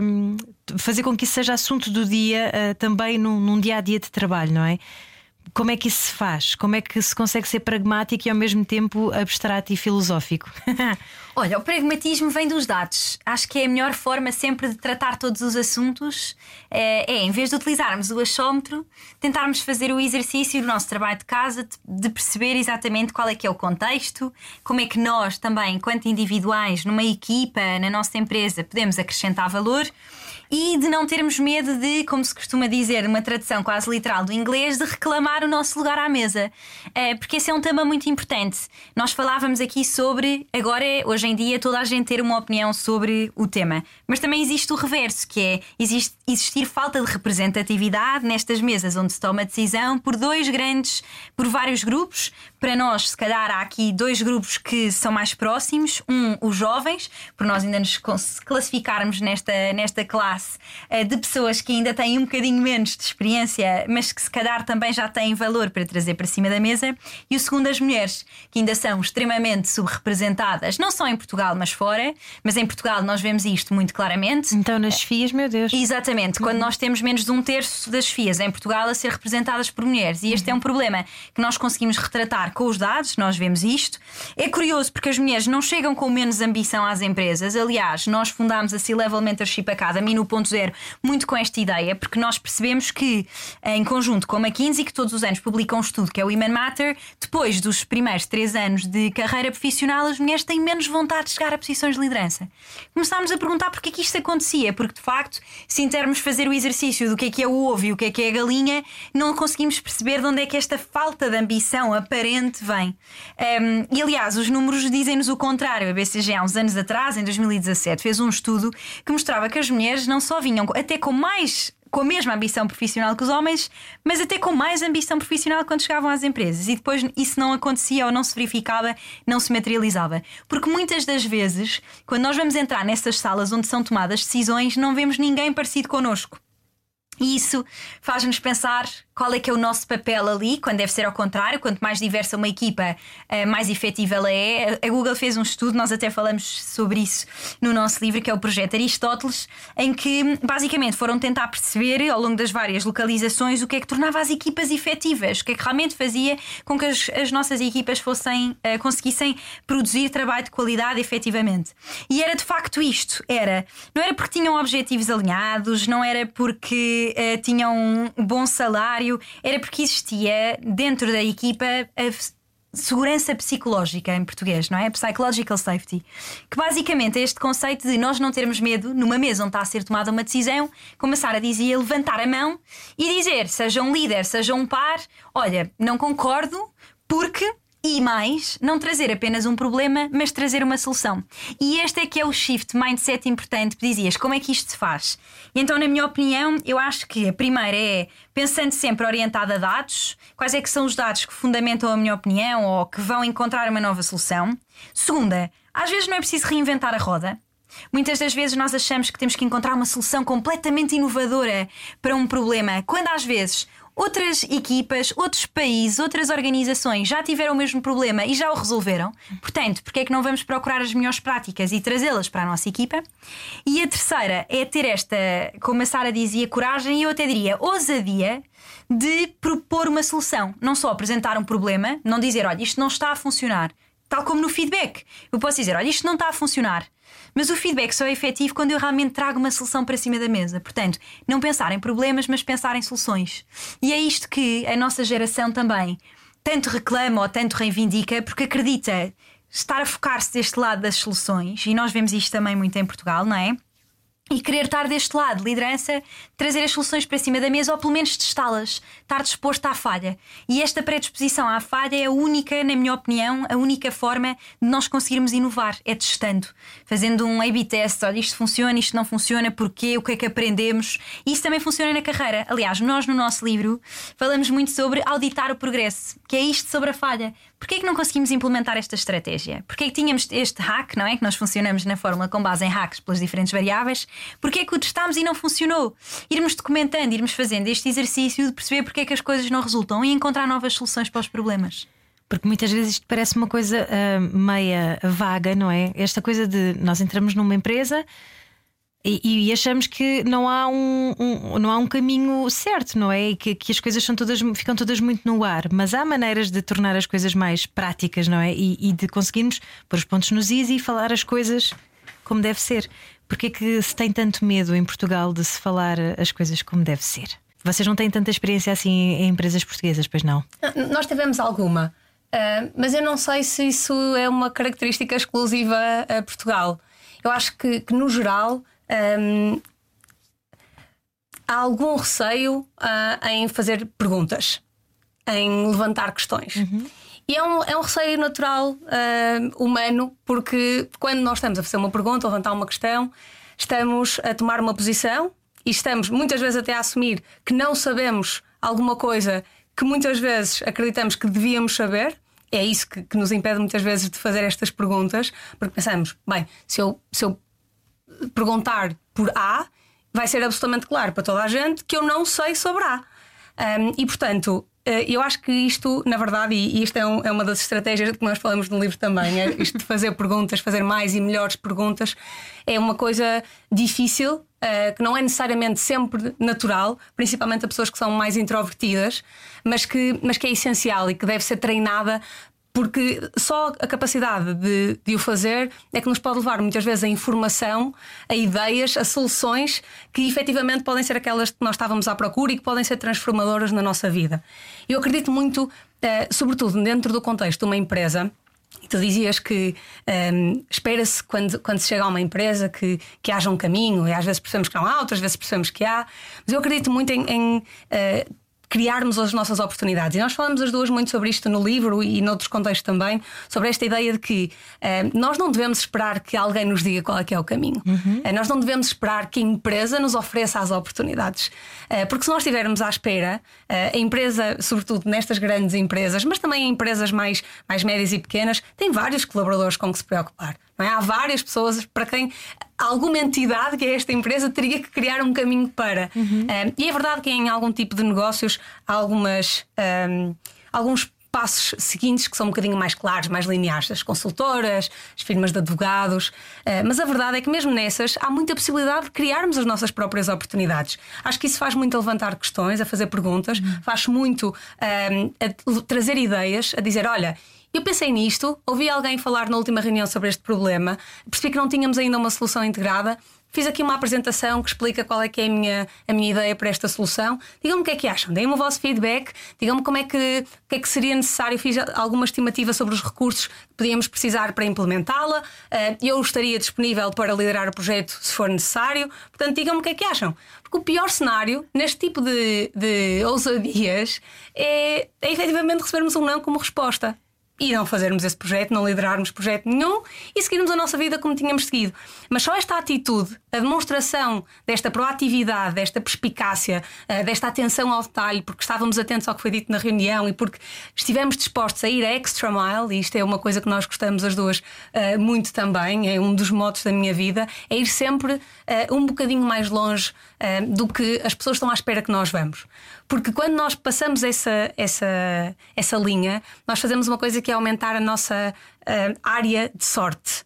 S1: um, fazer com que isso seja assunto do dia uh, também num, num dia a dia de trabalho, não é? Como é que isso se faz? Como é que se consegue ser pragmático e ao mesmo tempo abstrato e filosófico?
S3: Olha, o pragmatismo vem dos dados. Acho que é a melhor forma sempre de tratar todos os assuntos. É, é em vez de utilizarmos o achómetro, tentarmos fazer o exercício do nosso trabalho de casa, de perceber exatamente qual é que é o contexto, como é que nós também, enquanto individuais, numa equipa, na nossa empresa, podemos acrescentar valor e de não termos medo de, como se costuma dizer, uma tradução quase literal do inglês, de reclamar o nosso lugar à mesa. É, porque esse é um tema muito importante. Nós falávamos aqui sobre, agora, hoje em dia, toda a gente ter uma opinião sobre o tema. Mas também existe o reverso, que é existe, existir falta de representatividade nestas mesas onde se toma decisão por dois grandes, por vários grupos. Para nós, se calhar, há aqui dois grupos que são mais próximos. Um, os jovens, por nós ainda nos classificarmos nesta, nesta classe uh, de pessoas que ainda têm um bocadinho menos de experiência, mas que se calhar também já têm valor para trazer para cima da mesa. E o segundo, as mulheres, que ainda são extremamente subrepresentadas, não só em Portugal, mas fora. Mas em Portugal nós vemos isto muito claramente.
S1: Então, nas FIAs, meu Deus.
S3: Exatamente, quando nós temos menos de um terço das FIAs em Portugal a ser representadas por mulheres. E este é um problema que nós conseguimos retratar com os dados, nós vemos isto. É curioso porque as mulheres não chegam com menos ambição às empresas. Aliás, nós fundámos a C-Level Mentorship Academy no 1.0 muito com esta ideia, porque nós percebemos que, em conjunto com a McKinsey, que todos os anos publica um estudo que é o Women Matter, depois dos primeiros três anos de carreira profissional, as mulheres têm menos vontade de chegar a posições de liderança. Começámos a perguntar porque é que isto acontecia, porque de facto, se intermos fazer o exercício do que é que é o ovo e o que é que é a galinha, não conseguimos perceber de onde é que esta falta de ambição aparente vem. Um, e aliás, os números dizem-nos o contrário. A BCG, há uns anos atrás, em 2017, fez um estudo que mostrava que as mulheres não só vinham até com mais com a mesma ambição profissional que os homens, mas até com mais ambição profissional quando chegavam às empresas. E depois isso não acontecia ou não se verificava, não se materializava. Porque muitas das vezes, quando nós vamos entrar nessas salas onde são tomadas decisões, não vemos ninguém parecido connosco. E isso faz-nos pensar qual é que é o nosso papel ali, quando deve ser ao contrário, quanto mais diversa uma equipa, eh, mais efetiva ela é. A Google fez um estudo, nós até falamos sobre isso no nosso livro, que é o projeto Aristóteles, em que basicamente foram tentar perceber ao longo das várias localizações o que é que tornava as equipas efetivas, o que é que realmente fazia com que as, as nossas equipas fossem, uh, conseguissem produzir trabalho de qualidade efetivamente. E era de facto isto: era, não era porque tinham objetivos alinhados, não era porque uh, tinham um bom salário, era porque existia dentro da equipa a segurança psicológica em português, não é? Psychological safety. Que basicamente é este conceito de nós não termos medo, numa mesa onde está a ser tomada uma decisão, como a Sara dizia, levantar a mão e dizer, seja um líder, seja um par, olha, não concordo porque e mais, não trazer apenas um problema, mas trazer uma solução. E este é que é o shift mindset importante dizias, como é que isto se faz? Então, na minha opinião, eu acho que a primeira é pensando sempre orientada a dados, quais é que são os dados que fundamentam a minha opinião ou que vão encontrar uma nova solução. Segunda, às vezes não é preciso reinventar a roda. Muitas das vezes nós achamos que temos que encontrar uma solução completamente inovadora para um problema, quando às vezes outras equipas, outros países, outras organizações já tiveram o mesmo problema e já o resolveram. Portanto, porque é que não vamos procurar as melhores práticas e trazê-las para a nossa equipa? E a terceira é ter esta, como a Sara dizia, coragem e eu até diria ousadia de propor uma solução. Não só apresentar um problema, não dizer, olha, isto não está a funcionar. Tal como no feedback. Eu posso dizer, olha, isto não está a funcionar. Mas o feedback só é efetivo quando eu realmente trago uma solução para cima da mesa. Portanto, não pensar em problemas, mas pensar em soluções. E é isto que a nossa geração também tanto reclama ou tanto reivindica, porque acredita estar a focar-se deste lado das soluções, e nós vemos isto também muito em Portugal, não é? e querer estar deste lado, liderança, trazer as soluções para cima da mesa ou pelo menos testá-las, estar disposto à falha. E esta predisposição à falha é a única, na minha opinião, a única forma de nós conseguirmos inovar, é testando, fazendo um A-B test, olha, isto funciona, isto não funciona, porquê, o que é que aprendemos. E isso também funciona na carreira. Aliás, nós no nosso livro falamos muito sobre auditar o progresso, que é isto sobre a falha. Porquê é que não conseguimos implementar esta estratégia? Porquê é que tínhamos este hack, não é? Que nós funcionamos na fórmula com base em hacks pelas diferentes variáveis. Porquê é que o testámos e não funcionou? Irmos documentando, irmos fazendo este exercício de perceber porque é que as coisas não resultam e encontrar novas soluções para os problemas.
S1: Porque muitas vezes isto parece uma coisa uh, meia vaga, não é? Esta coisa de nós entramos numa empresa e, e, achamos que não há um, um, não há um caminho certo, não é? E que, que, as coisas são todas, ficam todas muito no ar. Mas há maneiras de tornar as coisas mais práticas, não é? E, e de conseguirmos pôr os pontos nos is e falar as coisas como deve ser. Porque é que se tem tanto medo em Portugal de se falar as coisas como deve ser? Vocês não têm tanta experiência assim em empresas portuguesas, pois não?
S4: Nós tivemos alguma, uh, mas eu não sei se isso é uma característica exclusiva a Portugal. Eu acho que, que no geral um, há algum receio uh, em fazer perguntas, em levantar questões. Uhum. E é um, é um receio natural, uh, humano, porque quando nós estamos a fazer uma pergunta, a levantar uma questão, estamos a tomar uma posição e estamos muitas vezes até a assumir que não sabemos alguma coisa que muitas vezes acreditamos que devíamos saber. É isso que, que nos impede muitas vezes de fazer estas perguntas, porque pensamos, bem, se eu, se eu perguntar por A, vai ser absolutamente claro para toda a gente que eu não sei sobre A. Um, e portanto, eu acho que isto, na verdade, e isto é, um, é, uma das estratégias que nós falamos no livro também, é isto de fazer perguntas, fazer mais e melhores perguntas, é uma coisa difícil, uh, que não é necessariamente sempre natural, principalmente a pessoas que são mais introvertidas, mas que, mas que é essencial e que deve ser treinada porque só a capacidade de, de, o fazer é que nos pode levar muitas vezes a informação, a ideias, a soluções que efetivamente podem ser aquelas que nós estávamos à procura e que podem ser transformadoras na nossa vida. Eu acredito muito, eh, sobretudo dentro do contexto de uma empresa, E tu dizias que um, espera-se quando, quando se chega a uma empresa que, que haja um caminho, e às vezes percebemos que não há, outras vezes percebemos que há, mas eu acredito muito em, em uh, criarmos as nossas oportunidades. E nós falamos as duas muito sobre isto no livro e noutros contextos também, sobre esta ideia de que uh, nós não devemos esperar que alguém nos diga qual é que é o caminho. Uhum. Uh, nós não devemos esperar que a empresa nos ofereça as oportunidades. Uh, porque se nós estivermos à espera, a empresa, sobretudo nestas grandes empresas, mas também em empresas mais, mais médias e pequenas, tem vários colaboradores com que se preocupar. É? Há várias pessoas para quem alguma entidade que é esta empresa teria que criar um caminho para. Uhum. Um, e é verdade que em algum tipo de negócios há algumas, um, alguns passos seguintes que são um bocadinho mais claros, mais lineares, as consultoras, as firmas de advogados. Uh, mas a verdade é que, mesmo nessas, há muita possibilidade de criarmos as nossas próprias oportunidades. Acho que isso faz muito a levantar questões, a fazer perguntas, uhum. faz muito um, a trazer ideias, a dizer: olha eu pensei nisto, ouvi alguém falar na última reunião sobre este problema, percebi que não tínhamos ainda uma solução integrada. Fiz aqui uma apresentação que explica qual é que é a minha, a minha ideia para esta solução. Digam-me o que é que acham, deem-me o vosso feedback, digam-me como é que, o que é que seria necessário. Fiz alguma estimativa sobre os recursos que podíamos precisar para implementá-la. Eh, eu estaria disponível para liderar o projeto se for necessário. Portanto, digam-me o que é que acham. Porque o pior cenário neste tipo de, de ousadias é, é efetivamente recebermos um não como resposta e não fazermos esse projeto, não liderarmos projeto nenhum e seguirmos a nossa vida como tínhamos seguido. Mas só esta atitude, a demonstração desta proatividade, desta perspicácia, eh, desta atenção ao detalhe, porque estávamos atentos ao que foi dito na reunião e porque estivemos dispostos a ir a extra mile, e isto é uma coisa que nós gostamos as duas eh, muito também, é um dos motos da minha vida, é ir sempre eh, um bocadinho mais longe do que as pessoas estão à espera que nós vamos. Porque quando nós passamos essa, essa, essa linha, nós fazemos uma coisa que é aumentar a nossa uh, área de sorte.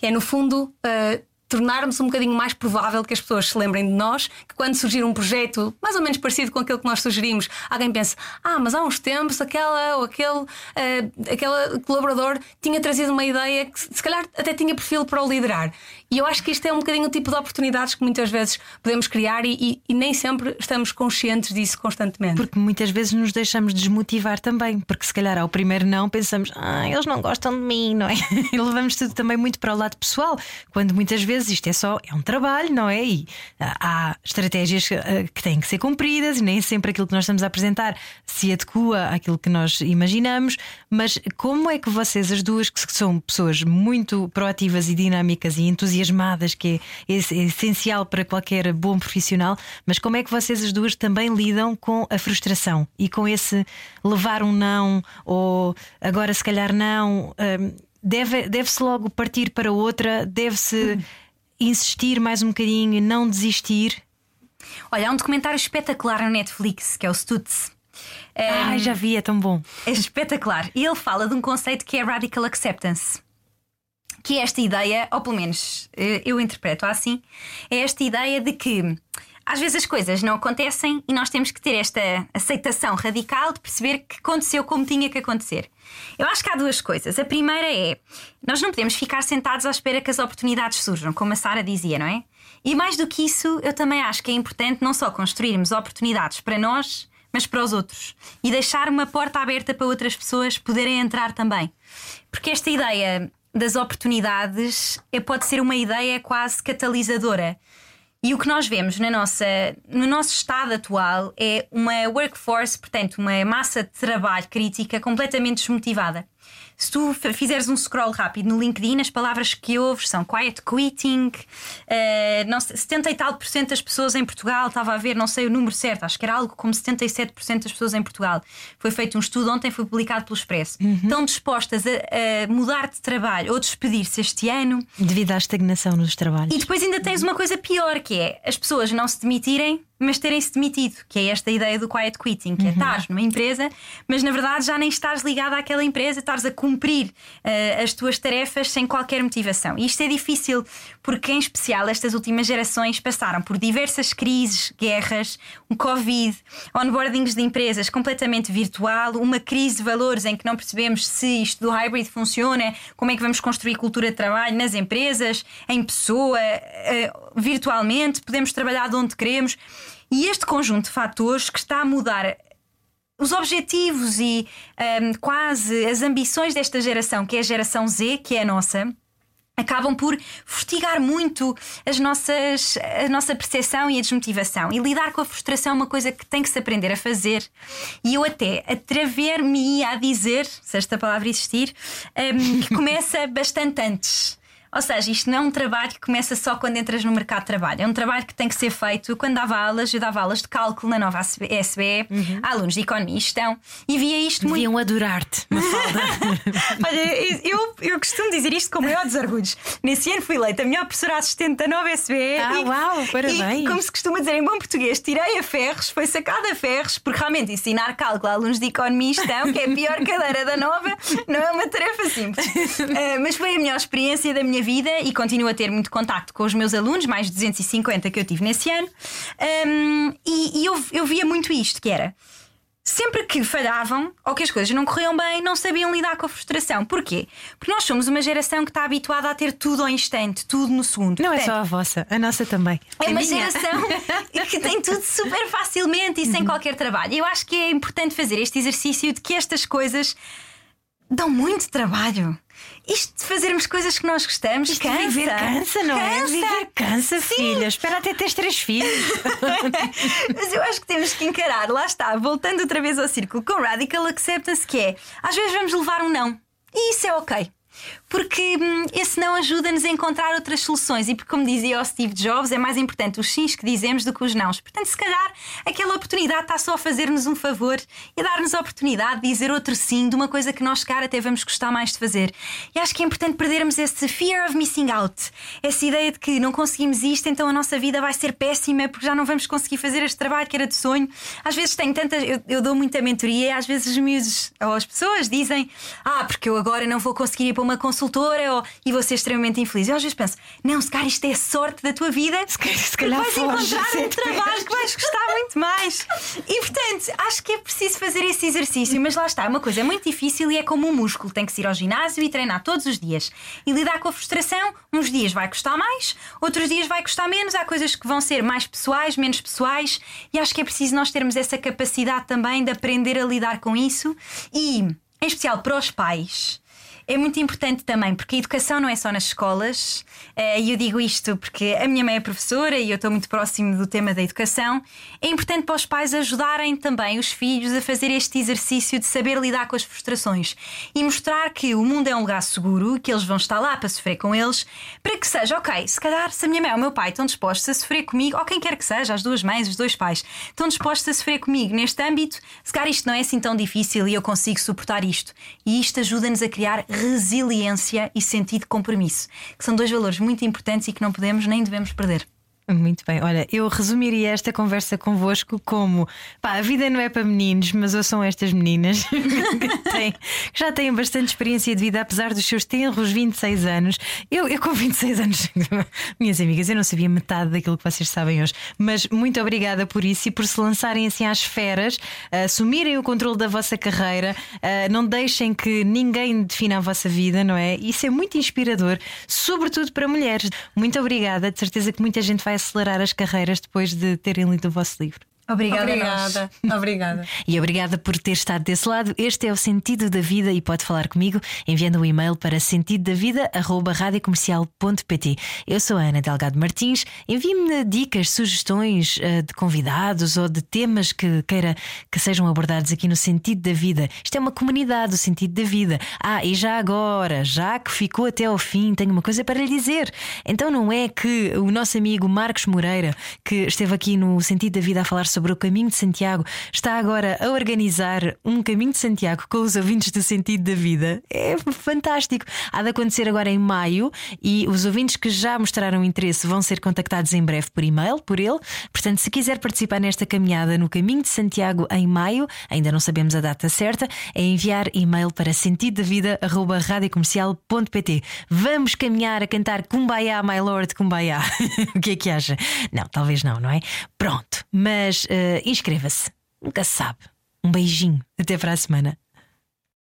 S4: É, no fundo, uh, tornarmos um bocadinho mais provável que as pessoas se lembrem de nós, que quando surgir um projeto mais ou menos parecido com aquele que nós sugerimos, alguém pense: ah, mas há uns tempos aquela ou aquele, uh, aquele colaborador tinha trazido uma ideia que se calhar até tinha perfil para o liderar. E eu acho que isto é um bocadinho o tipo de oportunidades que muitas vezes podemos criar e, e, e, nem sempre estamos conscientes disso constantemente.
S1: Porque muitas vezes nos deixamos desmotivar também, porque se calhar ao primeiro não pensamos, ah, eles não gostam de mim, não é? E levamos tudo também muito para o lado pessoal, quando muitas vezes isto é só é um trabalho, não é? E há estratégias eh, que têm que ser cumpridas e nem sempre aquilo que nós estamos a apresentar se adequa àquilo que nós imaginamos. Mas como é que vocês, as duas, que são pessoas muito proativas e dinâmicas e entusiasmadas, que é, é, essencial para qualquer bom profissional, mas como é que vocês as duas também lidam com a frustração e com esse levar um não ou agora se calhar não? Hum, deve, deve-se logo partir para outra, deve-se insistir mais um bocadinho, não desistir?
S3: Olha, há um documentário espetacular na Netflix que é o Stutz.
S1: Um, Ai, já vi, é tão bom.
S3: É espetacular. E ele fala de um conceito que é Radical Acceptance que é esta ideia, ou pelo menos eh, eu interpreto assim, é esta ideia de que às vezes as coisas não acontecem e nós temos que ter esta aceitação radical de perceber que aconteceu como tinha que acontecer. Eu acho que há duas coisas. A primeira é nós não podemos ficar sentados à espera que as oportunidades surjam, como a Sara dizia, não é? E mais do que isso, eu também acho que é importante não só construirmos oportunidades para nós, mas para os outros e deixar uma porta aberta para outras pessoas poderem entrar também. Porque esta ideia das oportunidades é, pode ser uma ideia quase catalisadora. E o que nós vemos na nossa, no nosso estado atual é uma workforce, portanto, uma massa de trabalho crítica completamente desmotivada. Se tu fizeres um scroll rápido no LinkedIn, as palavras que ouves são quiet quitting, uh, não, 70 e tal por cento das pessoas em Portugal, estava a ver, não sei o número certo, acho que era algo como 77% das pessoas em Portugal. Foi feito um estudo ontem, foi publicado pelo Expresso. Uhum. Estão dispostas a, a, mudar de trabalho ou despedir-se este ano.
S1: Devido à estagnação nos trabalhos.
S3: E depois ainda tens uma coisa pior, que é as pessoas não se demitirem mas terem-se demitido, que é esta ideia do quiet quitting, que é uhum. é estás numa empresa, mas na verdade já nem estás ligado àquela empresa, estás a cumprir uh, as tuas tarefas sem qualquer motivação. E isto é difícil porque, em especial, estas últimas gerações passaram por diversas crises, guerras, um Covid, onboardings de empresas completamente virtual, uma crise de valores em que não percebemos se isto do hybrid funciona, como é que vamos construir cultura de trabalho nas empresas, em pessoa, uh, virtualmente, podemos trabalhar de onde queremos. E este conjunto de fatores que está a mudar os objetivos e um, quase as ambições desta geração, que é a geração Z, que é a nossa, acabam por fustigar muito as nossas, a nossa percepção e a desmotivação. E lidar com a frustração é uma coisa que tem que se aprender a fazer. E eu até atrever-me a dizer, se esta palavra existir, um, que começa bastante antes. Ou seja, isto não é um trabalho que começa só quando entras no mercado de trabalho. É um trabalho que tem que ser feito. Quando dava aulas, eu dava aulas de cálculo na nova SBE, uhum. alunos de economia e gestão, e via isto
S1: Deviam
S3: muito.
S1: adorar-te,
S3: Olha, eu, eu costumo dizer isto com o maior dos orgulhos. Nesse ano fui eleita a melhor professora assistente da nova SBE.
S1: Ah,
S3: e,
S1: uau, parabéns.
S3: E, como se costuma dizer em bom português, tirei a ferros, foi sacada a ferros, porque realmente ensinar cálculo a alunos de economia e gestão, que é a pior cadeira da nova, não é uma tarefa simples. Uh, mas foi a melhor experiência da minha vida e continuo a ter muito contacto com os meus alunos, mais de 250 que eu tive nesse ano, um, e, e eu, eu via muito isto: que era sempre que falhavam ou que as coisas não corriam bem, não sabiam lidar com a frustração. Porquê? Porque nós somos uma geração que está habituada a ter tudo ao instante, tudo no segundo.
S1: Não
S3: Portanto,
S1: é só a vossa, a nossa também.
S3: É uma
S1: minha.
S3: geração que tem tudo super facilmente e sem qualquer trabalho. Eu acho que é importante fazer este exercício de que estas coisas dão muito trabalho. Isto de fazermos coisas que nós gostamos
S1: Isto
S3: cansa.
S1: Viver cansa, não é?
S3: Cansa.
S1: Viver cansa, filha. Espera até teres três filhos.
S3: Mas eu acho que temos que encarar, lá está, voltando outra vez ao círculo, com radical acceptance, que é às vezes vamos levar um não. E isso é ok. Porque hum, esse não ajuda-nos a encontrar outras soluções. E porque, como dizia o Steve Jobs, é mais importante os sims que dizemos do que os nãos. Portanto, se calhar aquela oportunidade está só a fazer-nos um favor e a dar-nos a oportunidade de dizer outro sim de uma coisa que nós, cara, até vamos gostar mais de fazer. E acho que é importante perdermos esse fear of missing out. Essa ideia de que não conseguimos isto, então a nossa vida vai ser péssima porque já não vamos conseguir fazer este trabalho que era de sonho. Às vezes tenho tantas. Eu, eu dou muita mentoria e às vezes os miúdos ou as pessoas dizem: Ah, porque eu agora não vou conseguir ir para uma consultora ou, e vou ser extremamente infeliz. Eu às vezes penso: Não, se calhar isto é a sorte da tua vida.
S1: Se calhar- se calhar
S3: vais encontrar um trabalho que vais gostar muito mais. E portanto, acho que é preciso fazer esse exercício, mas lá está, é uma coisa muito difícil e é como um músculo: tem que ir ao ginásio e treinar todos os dias. E lidar com a frustração, uns dias vai custar mais, outros dias vai custar menos. Há coisas que vão ser mais pessoais, menos pessoais, e acho que é preciso nós termos essa capacidade também de aprender a lidar com isso e, em especial para os pais. É muito importante também, porque a educação não é só nas escolas, eh, e eu digo isto porque a minha mãe é professora e eu estou muito próximo do tema da educação. É importante para os pais ajudarem também os filhos a fazer este exercício de saber lidar com as frustrações e mostrar que o mundo é um lugar seguro, que eles vão estar lá para sofrer com eles, para que seja, ok, se calhar se a minha mãe ou o meu pai estão dispostos a sofrer comigo, ou quem quer que seja, as duas mães, os dois pais, estão dispostos a sofrer comigo neste âmbito, se calhar isto não é assim tão difícil e eu consigo suportar isto. E isto ajuda-nos a criar resiliência e sentido de compromisso, que são dois valores muito importantes e que não podemos nem devemos perder.
S1: Muito bem, olha, eu resumiria esta conversa convosco como pá, a vida não é para meninos, mas ou são estas meninas que, têm- já têm bastante experiência de vida, apesar dos seus tenros 26 anos. Eu, eu com 26 anos, minhas amigas, eu não sabia metade daquilo que vocês sabem hoje, mas muito obrigada por isso e por se lançarem assim às feras, assumirem o controle da vossa carreira, não deixem que ninguém defina a vossa vida, não é? Isso é muito inspirador, sobretudo para mulheres. Muito obrigada, de certeza que muita gente vai acelerar as carreiras depois de terem lido o vosso livro.
S3: Obrigada.
S4: Obrigada. Obrigada.
S1: E obrigada por ter estado desse lado. Este é o Sentido da Vida e pode falar comigo enviando um e-mail para sentidodavida.radiocomercial.pt. Eu sou a Ana Delgado Martins. Envie-me dicas, sugestões eh, de convidados ou de temas que queira que sejam abordados aqui no Sentido da Vida. Isto é uma comunidade, o Sentido da Vida. Ah, e já agora, já que ficou até ao fim, tenho uma coisa para lhe dizer. Então não é que o nosso amigo Marcos Moreira, que esteve aqui no Sentido da Vida a falar sobre o caminho de Santiago, está agora a organizar um caminho de Santiago com os ouvintes do Sentido da Vida. É fantástico. Há de acontecer agora em maio e os ouvintes que já mostraram interesse vão ser contactados em breve por e-mail por ele. Portanto, se quiser participar nesta caminhada no caminho de Santiago em maio, ainda não sabemos a data certa, é enviar e-mail para sentidodavida.radiocomercial.pt. Vamos caminhar a cantar Kumbaya, my lord, Kumbaya. o que é que acha? Não, talvez não, não é? Pronto, mas eh, inscreva-se. Nunca se sabe. Um beijinho. Até para a semana.